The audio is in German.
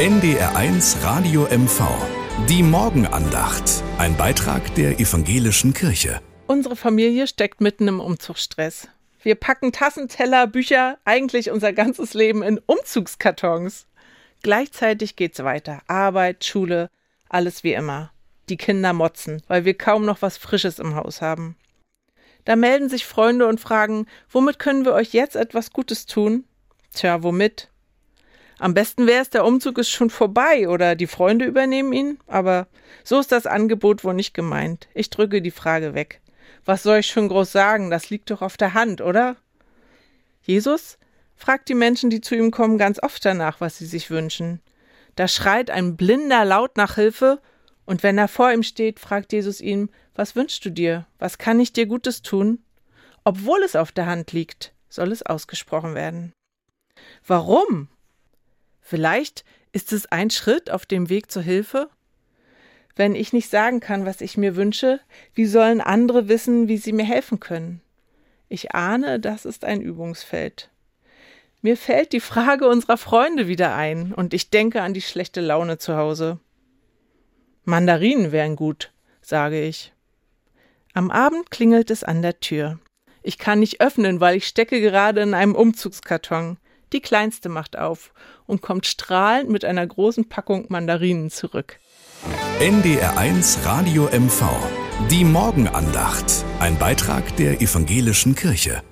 NDR1 Radio MV. Die Morgenandacht. Ein Beitrag der evangelischen Kirche. Unsere Familie steckt mitten im Umzugsstress. Wir packen Tassen, Teller, Bücher, eigentlich unser ganzes Leben in Umzugskartons. Gleichzeitig geht's weiter. Arbeit, Schule, alles wie immer. Die Kinder motzen, weil wir kaum noch was Frisches im Haus haben. Da melden sich Freunde und fragen, womit können wir euch jetzt etwas Gutes tun? Tja, womit? Am besten wäre es, der Umzug ist schon vorbei oder die Freunde übernehmen ihn, aber so ist das Angebot wohl nicht gemeint. Ich drücke die Frage weg. Was soll ich schon groß sagen? Das liegt doch auf der Hand, oder? Jesus fragt die Menschen, die zu ihm kommen, ganz oft danach, was sie sich wünschen. Da schreit ein Blinder laut nach Hilfe, und wenn er vor ihm steht, fragt Jesus ihn, was wünschst du dir? Was kann ich dir Gutes tun? Obwohl es auf der Hand liegt, soll es ausgesprochen werden. Warum? Vielleicht ist es ein Schritt auf dem Weg zur Hilfe? Wenn ich nicht sagen kann, was ich mir wünsche, wie sollen andere wissen, wie sie mir helfen können? Ich ahne, das ist ein Übungsfeld. Mir fällt die Frage unserer Freunde wieder ein, und ich denke an die schlechte Laune zu Hause. Mandarinen wären gut, sage ich. Am Abend klingelt es an der Tür. Ich kann nicht öffnen, weil ich stecke gerade in einem Umzugskarton. Die kleinste macht auf und kommt strahlend mit einer großen Packung Mandarinen zurück. NDR1 Radio MV. Die Morgenandacht. Ein Beitrag der evangelischen Kirche.